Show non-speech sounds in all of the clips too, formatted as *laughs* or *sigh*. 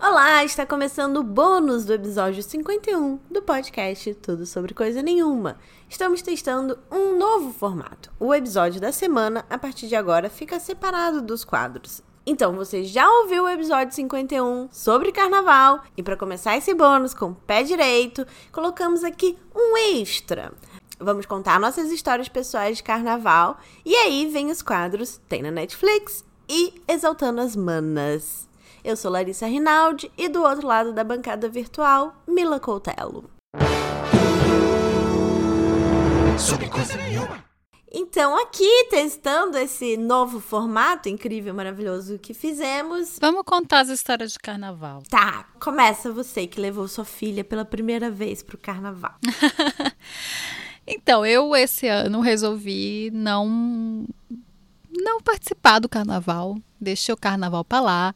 Olá, está começando o bônus do episódio 51 do podcast Tudo Sobre Coisa Nenhuma. Estamos testando um novo formato. O episódio da semana, a partir de agora, fica separado dos quadros. Então, você já ouviu o episódio 51 sobre carnaval e para começar esse bônus com o pé direito, colocamos aqui um extra. Vamos contar nossas histórias pessoais de carnaval e aí vem os quadros Tem na Netflix e Exaltando as Manas. Eu sou Larissa Rinaldi e do outro lado da bancada virtual, Mila Coutelo. Sobre coisa nenhuma. Então, aqui testando esse novo formato incrível, maravilhoso que fizemos. Vamos contar as histórias de carnaval. Tá, começa você que levou sua filha pela primeira vez pro carnaval. *laughs* então, eu esse ano resolvi não não participar do carnaval. Deixei o carnaval para lá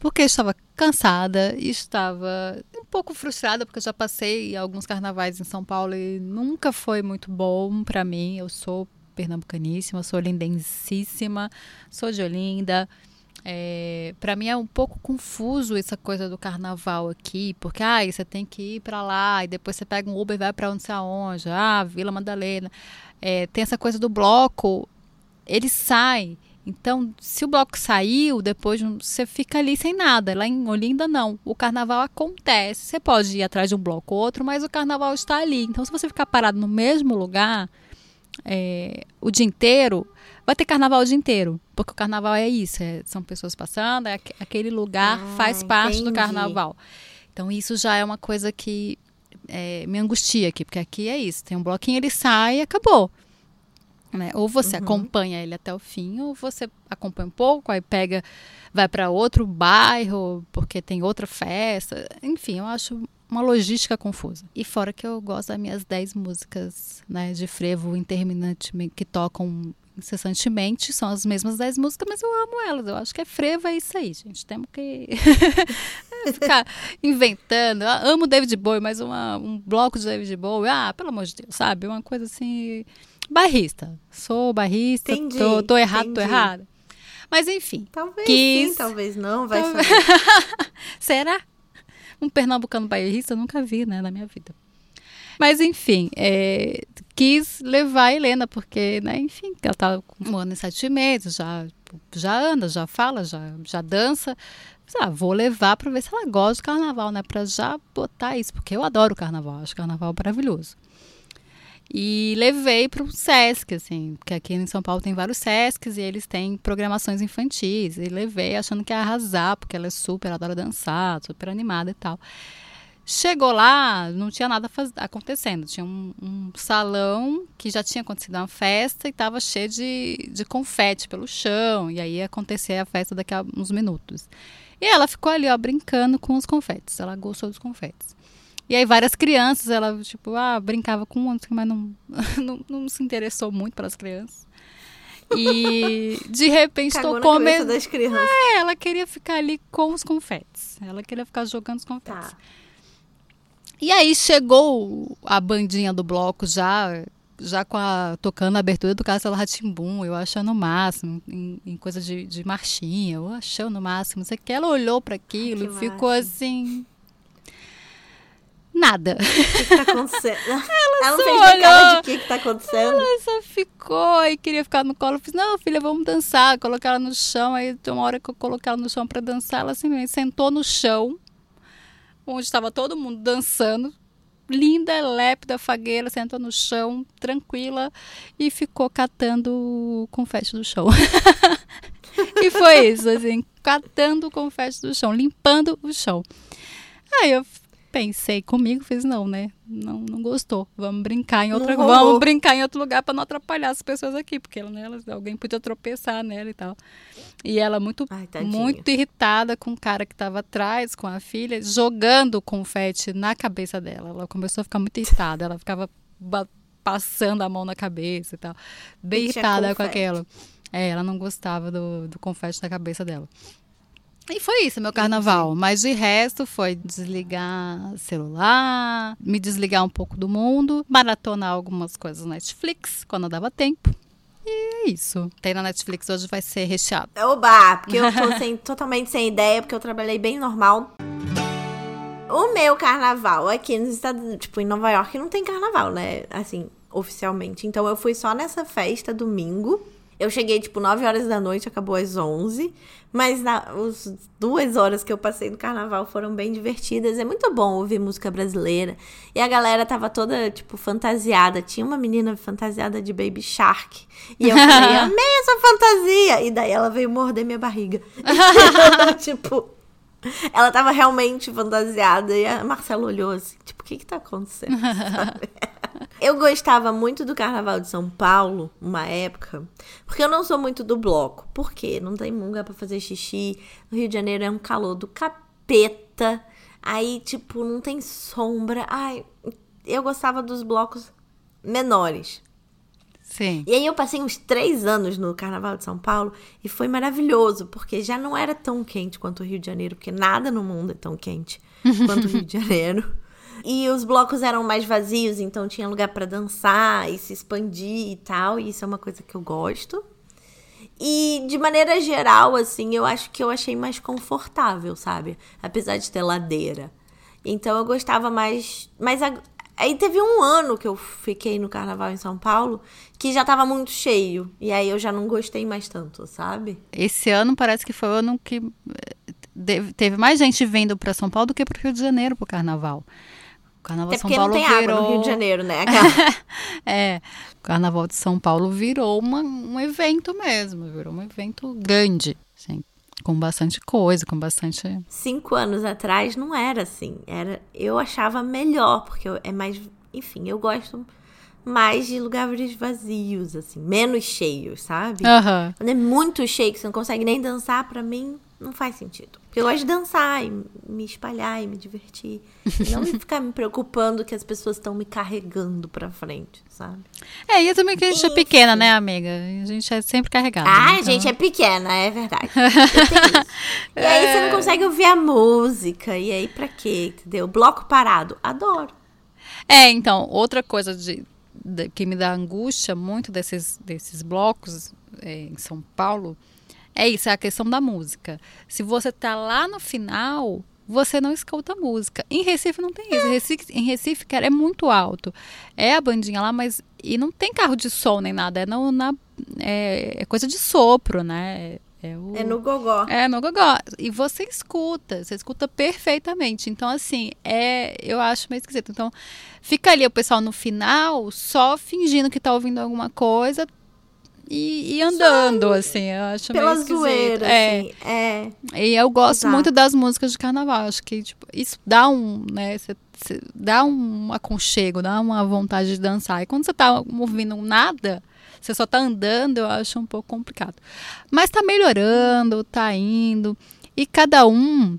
porque estava cansada estava um pouco frustrada, porque eu já passei alguns carnavais em São Paulo e nunca foi muito bom para mim. Eu sou pernambucaníssima, sou lindensíssima, sou de Olinda. É, para mim é um pouco confuso essa coisa do carnaval aqui, porque ah, você tem que ir para lá e depois você pega um Uber e vai para onde você aonde, ah, Vila Madalena. É, tem essa coisa do bloco, ele sai então, se o bloco saiu, depois você fica ali sem nada. Lá em Olinda, não. O carnaval acontece. Você pode ir atrás de um bloco ou outro, mas o carnaval está ali. Então, se você ficar parado no mesmo lugar é, o dia inteiro, vai ter carnaval o dia inteiro. Porque o carnaval é isso: é, são pessoas passando, é, aquele lugar ah, faz parte entendi. do carnaval. Então, isso já é uma coisa que é, me angustia aqui, porque aqui é isso: tem um bloquinho, ele sai e acabou. Né? Ou você uhum. acompanha ele até o fim, ou você acompanha um pouco, aí pega, vai para outro bairro, porque tem outra festa. Enfim, eu acho uma logística confusa. E fora que eu gosto das minhas 10 músicas né, de frevo interminantemente que tocam incessantemente, são as mesmas 10 músicas, mas eu amo elas. Eu acho que é frevo, é isso aí, gente. Temos que *laughs* ficar inventando. Eu amo David Bowie, mas uma, um bloco de David Bowie, ah, pelo amor de Deus, sabe? Uma coisa assim barrista. Sou barrista, entendi, tô, tô errado, entendi. tô errada. Mas enfim. Talvez quis... sim, talvez não, vai talvez... *laughs* Será? Um pernambucano barrista eu nunca vi, né, na minha vida. Mas enfim, é, quis levar a Helena, porque, né, enfim, ela tá com um ano e sete meses, já, já anda, já fala, já, já dança. Ah, vou levar para ver se ela gosta de carnaval, né? Para já botar isso, porque eu adoro carnaval, acho carnaval maravilhoso. E levei para o SESC, assim, porque aqui em São Paulo tem vários SESCs e eles têm programações infantis. E levei achando que ia arrasar, porque ela é super, adora dançar, super animada e tal. Chegou lá, não tinha nada acontecendo. Tinha um, um, salão que já tinha acontecido uma festa e estava cheio de, de confete pelo chão. E aí ia acontecer a festa daqui a uns minutos. E ela ficou ali, ó, brincando com os confetes. Ela gostou dos confetes. E aí várias crianças, ela, tipo, ah, brincava com um, mas não, *laughs* não, não se interessou muito pelas crianças. E de repente estou comendo. É, ela queria ficar ali com os confetes. Ela queria ficar jogando os confetes. Tá. E aí chegou a bandinha do bloco já já com a, tocando a abertura do Castelo Ratimbum, eu achando o máximo, em, em coisa de, de marchinha, eu achando o máximo. Sei que ela olhou para aquilo e ficou assim, Nada. O que, está acontecendo? *laughs* Ela, ela não fez olhou, cara de que, que tá acontecendo. Ela só ficou e queria ficar no colo. Eu fiz, não, filha, vamos dançar. Colocar ela no chão. Aí tem uma hora que eu coloquei ela no chão para dançar. Ela simplesmente sentou no chão, onde estava todo mundo dançando. Linda, lépida, fagueira, sentou no chão, tranquila, e ficou catando o confete do chão. *laughs* e foi isso, assim, catando o confete do chão, limpando o chão. Aí eu pensei comigo, fiz não, né? Não, não gostou. Vamos brincar em outra, vamos brincar em outro lugar para não atrapalhar as pessoas aqui, porque ela, né, alguém podia tropeçar nela e tal. E ela muito Ai, muito irritada com o cara que estava atrás, com a filha, jogando confete na cabeça dela. Ela começou a ficar muito irritada, ela ficava passando a mão na cabeça e tal. Bem irritada com aquilo. É, ela não gostava do, do confete na cabeça dela. E foi isso, meu carnaval. Mas de resto foi desligar celular, me desligar um pouco do mundo, maratonar algumas coisas na Netflix quando dava tempo. E é isso. Tem na Netflix hoje vai ser recheado. Oba! Porque eu tô sem, *laughs* totalmente sem ideia, porque eu trabalhei bem normal. O meu carnaval aqui nos Estados Unidos, tipo, em Nova York não tem carnaval, né? Assim, oficialmente. Então eu fui só nessa festa domingo. Eu cheguei, tipo, 9 horas da noite, acabou às 11. Mas na, as duas horas que eu passei no carnaval foram bem divertidas. É muito bom ouvir música brasileira. E a galera tava toda, tipo, fantasiada. Tinha uma menina fantasiada de Baby Shark. E eu falei, *laughs* amei essa fantasia! E daí ela veio morder minha barriga. *laughs* tipo, ela tava realmente fantasiada. E a Marcela olhou assim, tipo, o que que tá acontecendo? *laughs* Eu gostava muito do Carnaval de São Paulo, uma época, porque eu não sou muito do bloco. Por quê? Não tem lugar para fazer xixi. No Rio de Janeiro é um calor do capeta. Aí, tipo, não tem sombra. Ai, eu gostava dos blocos menores. Sim. E aí eu passei uns três anos no Carnaval de São Paulo e foi maravilhoso, porque já não era tão quente quanto o Rio de Janeiro, porque nada no mundo é tão quente *laughs* quanto o Rio de Janeiro. E os blocos eram mais vazios, então tinha lugar para dançar e se expandir e tal. E isso é uma coisa que eu gosto. E de maneira geral, assim, eu acho que eu achei mais confortável, sabe? Apesar de ter ladeira. Então eu gostava mais. Mas a... aí teve um ano que eu fiquei no carnaval em São Paulo que já tava muito cheio. E aí eu já não gostei mais tanto, sabe? Esse ano parece que foi o ano que eh, teve mais gente vindo para São Paulo do que para Rio de Janeiro pro carnaval. O Carnaval de São Paulo não tem virou... água no Rio de Janeiro, né? *laughs* é, o Carnaval de São Paulo virou uma, um evento mesmo, virou um evento grande, assim, com bastante coisa, com bastante. Cinco anos atrás não era assim, era, eu achava melhor porque eu, é mais, enfim, eu gosto mais de lugares vazios, assim, menos cheios, sabe? Uhum. Quando é muito cheio que você não consegue nem dançar, para mim não faz sentido. Porque eu gosto de dançar e me espalhar e me divertir. E não *laughs* ficar me preocupando que as pessoas estão me carregando pra frente, sabe? É, e também que a gente é pequena, né, amiga? A gente é sempre carregada. Ah, então... a gente é pequena, é verdade. *laughs* e aí você não é. consegue ouvir a música. E aí pra quê? Entendeu? Bloco parado. Adoro. É, então, outra coisa de, de que me dá angústia muito desses, desses blocos é, em São Paulo é isso, é a questão da música. Se você tá lá no final, você não escuta música. Em Recife não tem isso. Em Recife, em Recife cara, é muito alto. É a bandinha lá, mas. E não tem carro de som nem nada. É, no, na, é, é coisa de sopro, né? É, o... é, no gogó. É no gogó. E você escuta, você escuta perfeitamente. Então, assim, é, eu acho meio esquisito. Então, fica ali o pessoal no final só fingindo que tá ouvindo alguma coisa, e, e andando, assim, eu acho pela meio zoeira, é. assim, é. E eu gosto Exato. muito das músicas de carnaval, acho que tipo, isso dá um, né, cê, cê dá um aconchego, dá uma vontade de dançar. E quando você tá ouvindo nada, você só tá andando, eu acho um pouco complicado. Mas tá melhorando, tá indo, e cada um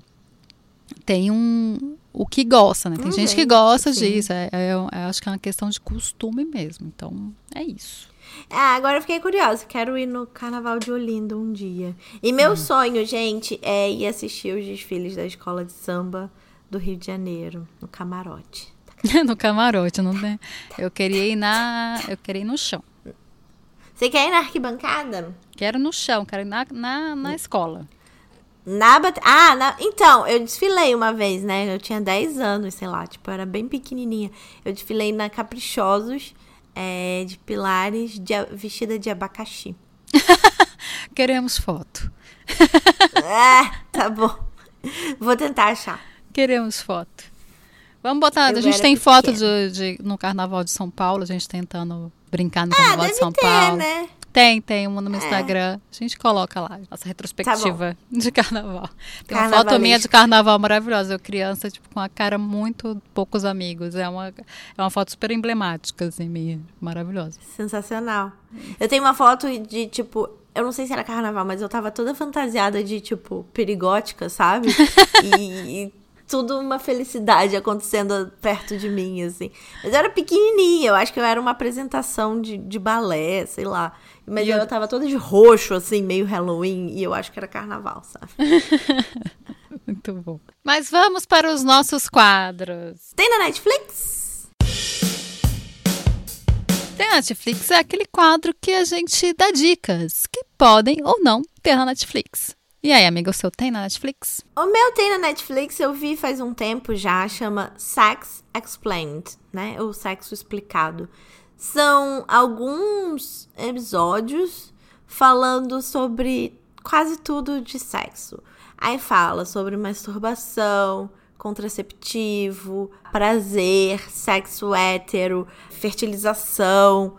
tem um o que gosta, né? Tem hum, gente que gosta sim. disso. É, é, eu acho que é uma questão de costume mesmo. Então, é isso. Ah, agora eu fiquei curiosa. Quero ir no Carnaval de Olinda um dia. E meu hum. sonho, gente, é ir assistir os desfiles da escola de samba do Rio de Janeiro, no camarote. *laughs* no camarote, não tem. *laughs* Eu queria ir na. Eu queria ir no chão. Você quer ir na arquibancada? Quero no chão, quero ir na, na, na escola. Na bat... Ah, na... então, eu desfilei uma vez, né? Eu tinha 10 anos, sei lá, tipo, eu era bem pequenininha. Eu desfilei na Caprichosos é, de pilares de, vestida de abacaxi. *laughs* Queremos foto. é, tá bom. Vou tentar achar. Queremos foto. Vamos botar. Eu a gente tem foto de, de, no Carnaval de São Paulo, a gente tentando brincar no ah, Carnaval de São ter, Paulo. Né? Tem, tem uma no meu é. Instagram. A gente coloca lá, nossa retrospectiva tá de carnaval. Tem uma foto minha de carnaval maravilhosa. Eu criança, tipo, com a cara muito poucos amigos. É uma, é uma foto super emblemática, assim, minha. Maravilhosa. Sensacional. Eu tenho uma foto de, tipo, eu não sei se era carnaval, mas eu tava toda fantasiada de, tipo, perigótica, sabe? *laughs* e, e tudo uma felicidade acontecendo perto de mim, assim. Mas eu era pequenininha, eu acho que eu era uma apresentação de, de balé, sei lá. Mas eu... eu tava toda de roxo, assim, meio Halloween, e eu acho que era carnaval, sabe? *laughs* Muito bom. Mas vamos para os nossos quadros. Tem na Netflix? Tem na Netflix é aquele quadro que a gente dá dicas que podem ou não ter na Netflix. E aí, amiga, o seu tem na Netflix? O meu tem na Netflix, eu vi faz um tempo já, chama Sex Explained, né? O sexo explicado. São alguns episódios falando sobre quase tudo de sexo. Aí fala sobre masturbação, contraceptivo, prazer, sexo hétero, fertilização.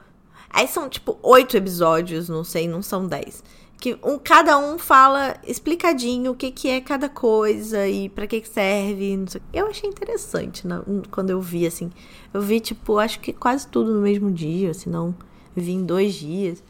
Aí são tipo oito episódios, não sei, não são dez que um, cada um fala explicadinho o que, que é cada coisa e para que, que serve. Eu achei interessante né, quando eu vi, assim. Eu vi, tipo, acho que quase tudo no mesmo dia, se não vi em dois dias.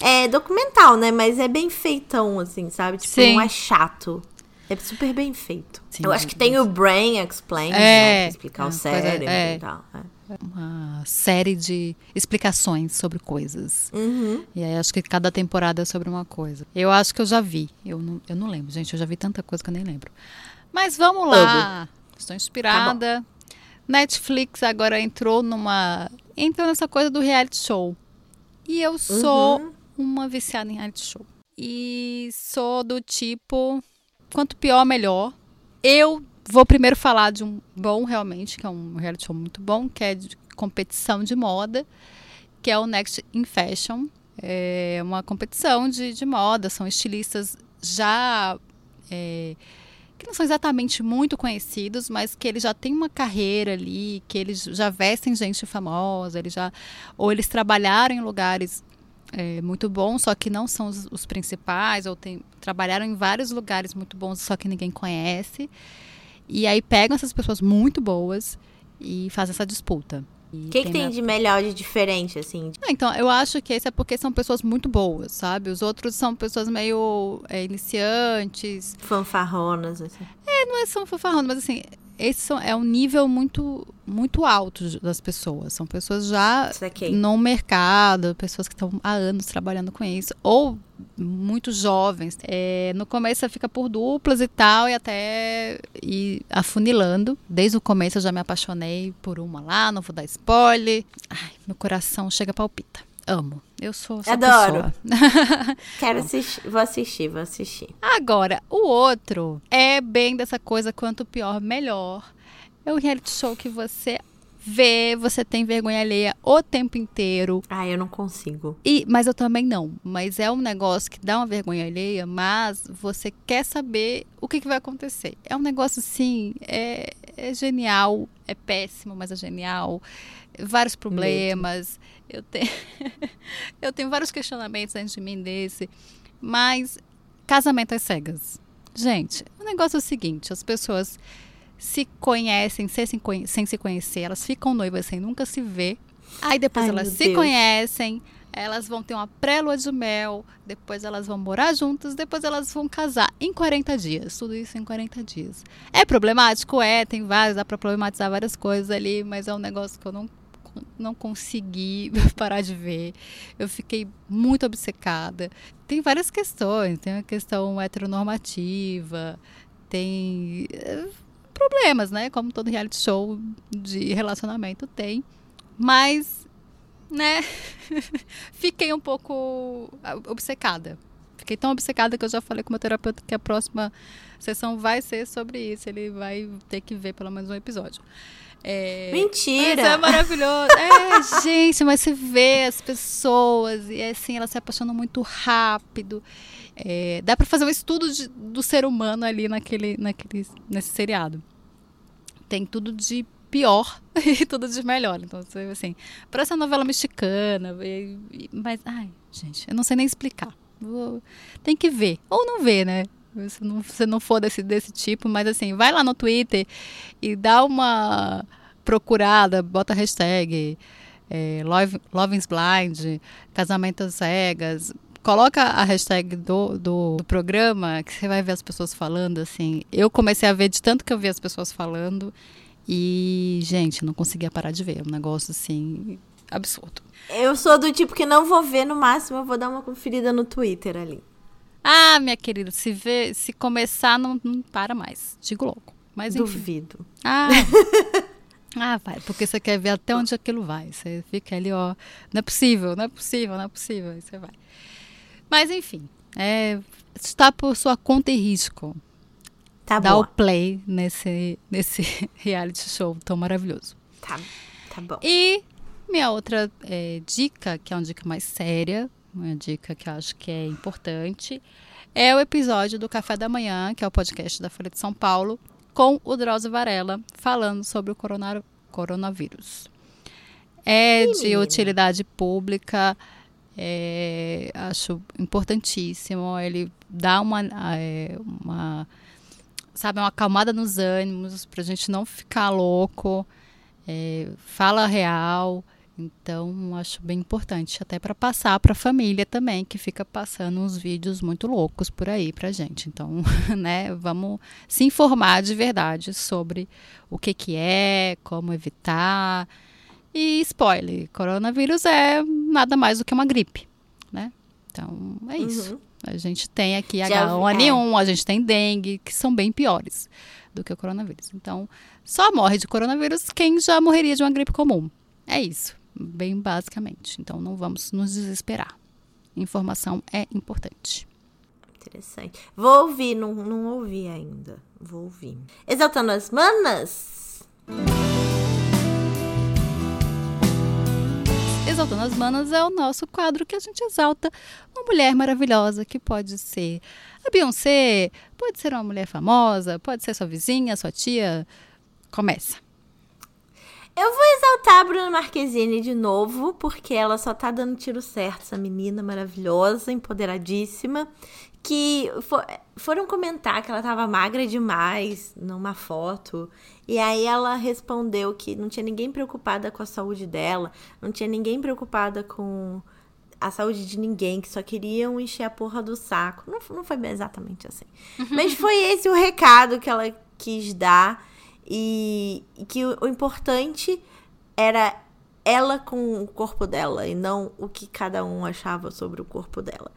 É documental, né? Mas é bem feitão, assim, sabe? Tipo, Sim. não é chato. É super bem feito. Sim, eu acho que tem o Brain Explain, é, né? Explicar é, o cérebro é. e tal. É uma série de explicações sobre coisas. Uhum. E aí acho que cada temporada é sobre uma coisa. Eu acho que eu já vi. Eu não, eu não lembro, gente. Eu já vi tanta coisa que eu nem lembro. Mas vamos lá. Estou inspirada. Tá Netflix agora entrou numa. Entrou nessa coisa do reality show. E eu sou uhum. uma viciada em reality show. E sou do tipo. Quanto pior, melhor. Eu Vou primeiro falar de um bom, realmente, que é um reality show muito bom, que é de competição de moda, que é o Next in Fashion. É uma competição de, de moda, são estilistas já. É, que não são exatamente muito conhecidos, mas que eles já têm uma carreira ali, que eles já vestem gente famosa, eles já ou eles trabalharam em lugares é, muito bons, só que não são os, os principais, ou tem, trabalharam em vários lugares muito bons, só que ninguém conhece. E aí pegam essas pessoas muito boas e fazem essa disputa. O que, que tem, de melhor, de diferente, assim? Ah, então, eu acho que esse é porque são pessoas muito boas, sabe? Os outros são pessoas meio é, iniciantes. Fanfarronas, assim. É, não é são fanfarronas, mas assim, esse é um nível muito muito alto das pessoas. São pessoas já no mercado, pessoas que estão há anos trabalhando com isso, ou muito jovens. É, no começo fica por duplas e tal, e até ir afunilando. Desde o começo eu já me apaixonei por uma lá, não vou dar spoiler. Ai, meu coração chega palpita. Amo. Eu sou essa Adoro. *laughs* Quero assistir, vou assistir, vou assistir. Agora, o outro é bem dessa coisa quanto pior, melhor. É o reality show que você vê, você tem vergonha alheia o tempo inteiro. Ah, eu não consigo. E, mas eu também não. Mas é um negócio que dá uma vergonha alheia, mas você quer saber o que, que vai acontecer. É um negócio assim, é, é genial, é péssimo, mas é genial. Vários problemas. Eu tenho, *laughs* eu tenho vários questionamentos antes de mim desse. Mas casamento às cegas. Gente, o negócio é o seguinte: as pessoas se conhecem sem se, sem se conhecer, elas ficam noivas sem nunca se ver. Aí depois Ai, elas se Deus. conhecem, elas vão ter uma pré-lua de mel, depois elas vão morar juntas, depois elas vão casar em 40 dias. Tudo isso em 40 dias. É problemático? É, tem vários, dá pra problematizar várias coisas ali, mas é um negócio que eu não, não consegui *laughs* parar de ver. Eu fiquei muito obcecada. Tem várias questões, tem a questão heteronormativa, tem problemas, né? Como todo reality show de relacionamento tem. Mas, né? *laughs* Fiquei um pouco obcecada. Fiquei tão obcecada que eu já falei com o meu terapeuta que a próxima sessão vai ser sobre isso. Ele vai ter que ver pelo menos um episódio. É, Mentira! É maravilhoso. *laughs* é, gente, mas você vê as pessoas e assim, elas se apaixonam muito rápido. É, dá para fazer um estudo de, do ser humano ali naquele, naquele, nesse seriado tem tudo de pior *laughs* e tudo de melhor. Então, assim, parece uma novela mexicana, mas, ai, gente, eu não sei nem explicar. Vou, tem que ver, ou não ver, né? Se não, se não for desse, desse tipo, mas assim, vai lá no Twitter e dá uma procurada, bota hashtag é, Love, Lovin's Blind, Casamentos Cegas, coloca a hashtag do, do, do, programa, que você vai ver as pessoas falando, assim. Eu comecei a ver de tanto que eu vi as pessoas falando. E, gente, não conseguia parar de ver. É um negócio, assim, absurdo. Eu sou do tipo que não vou ver, no máximo eu vou dar uma conferida no Twitter ali. Ah, minha querida, se ver, se começar, não, não para mais. Digo louco. Mas, enfim. Duvido. Ah. *laughs* Ah, vai, porque você quer ver até onde aquilo vai. Você fica ali, ó, não é possível, não é possível, não é possível, aí você vai. Mas enfim, É, está por sua conta e risco. Tá Dá o play nesse, nesse *laughs* reality show tão maravilhoso. Tá, tá bom. E minha outra é, dica, que é uma dica mais séria, uma dica que eu acho que é importante, é o episódio do Café da Manhã, que é o podcast da Folha de São Paulo, com o Drauzio Varela, falando sobre o corona- coronavírus. É de menina. utilidade pública, é, acho importantíssimo. Ele dá uma, é, uma sabe, uma acalmada nos ânimos, pra gente não ficar louco, é, fala real. Então, acho bem importante, até para passar para a família também, que fica passando uns vídeos muito loucos por aí pra gente. Então, *laughs* né, vamos se informar de verdade sobre o que que é, como evitar. E spoiler, coronavírus é nada mais do que uma gripe, né? Então, é isso. Uhum. A gente tem aqui Já H1N1, a gente tem dengue, que são bem piores do que o coronavírus. Então, só morre de coronavírus quem já morreria de uma gripe comum. É isso, bem basicamente. Então, não vamos nos desesperar. Informação é importante. Interessante. Vou ouvir, não, não ouvi ainda. Vou ouvir. Exaltando as manas? Exaltando as Manas é o nosso quadro que a gente exalta uma mulher maravilhosa, que pode ser a Beyoncé, pode ser uma mulher famosa, pode ser sua vizinha, sua tia. Começa. Eu vou exaltar a Bruna Marquezine de novo, porque ela só tá dando tiro certo, essa menina maravilhosa, empoderadíssima, que fo- foram comentar que ela tava magra demais numa foto, e aí ela respondeu que não tinha ninguém preocupada com a saúde dela, não tinha ninguém preocupada com a saúde de ninguém, que só queriam encher a porra do saco. Não, não foi exatamente assim. *laughs* Mas foi esse o recado que ela quis dar. E, e que o, o importante era ela com o corpo dela e não o que cada um achava sobre o corpo dela.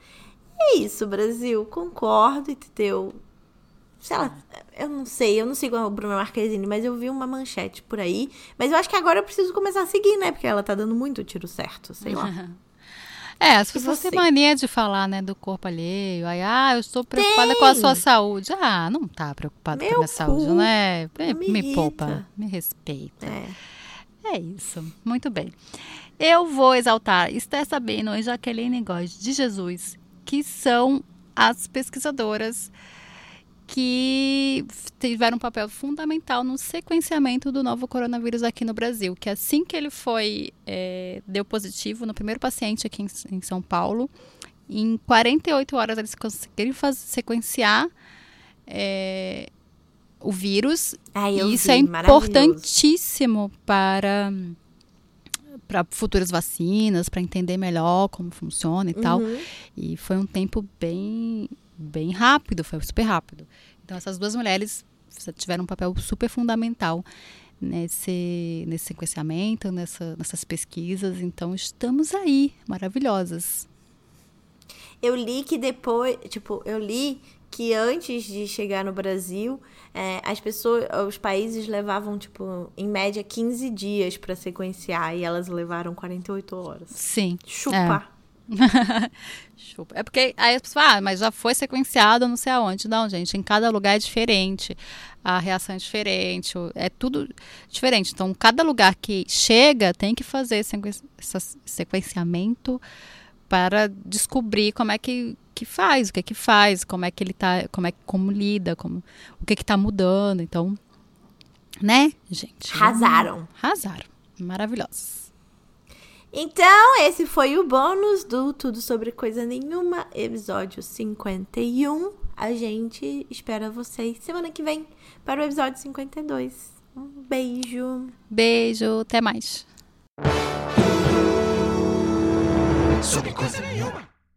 É isso, Brasil. Concordo, entendeu? Sei lá, eu não sei, eu não sigo a Bruna Marquezine, mas eu vi uma manchete por aí. Mas eu acho que agora eu preciso começar a seguir, né? Porque ela tá dando muito tiro certo, sei lá. *laughs* É, as pessoas têm mania de falar, né, do corpo alheio. Aí, ah, eu estou preocupada Tem. com a sua saúde. Ah, não tá preocupada com a Meu minha saúde, cu. né? Me, Me poupa, me respeita. É. É isso, muito bem. Eu vou exaltar Esther Sabino e Jaqueline Góes de Jesus, que são as pesquisadoras que tiveram um papel fundamental no sequenciamento do novo coronavírus aqui no Brasil. Que assim que ele foi, é, deu positivo no primeiro paciente aqui em, em São Paulo, em 48 horas eles conseguiram faz, sequenciar é, o vírus Ai, e isso vi, é importantíssimo para para futuras vacinas, para entender melhor como funciona e tal. Uhum. E foi um tempo bem bem rápido, foi super rápido. Então essas duas mulheres tiveram um papel super fundamental nesse nesse sequenciamento, nessa, nessas pesquisas. Então estamos aí, maravilhosas. Eu li que depois, tipo, eu li que antes de chegar no Brasil, é, as pessoas, os países levavam, tipo, em média 15 dias pra sequenciar e elas levaram 48 horas. Sim. Chupa. *laughs* Chupa. É porque aí as pessoas falam, ah, mas já foi sequenciado não sei aonde. Não, gente, em cada lugar é diferente. A reação é diferente, é tudo diferente. Então, cada lugar que chega tem que fazer esse sequenciamento para descobrir como é que, que faz, o que é que faz, como é que ele tá, como é que- como lida, como o que que tá mudando. Então, né, gente? Arrasaram. Arrasaram. Maravilhosos. Então, esse foi o bônus do Tudo Sobre Coisa Nenhuma, episódio 51. A gente espera vocês semana que vem para o episódio 52. Um beijo. Beijo, até mais. sobre coisa nenhuma.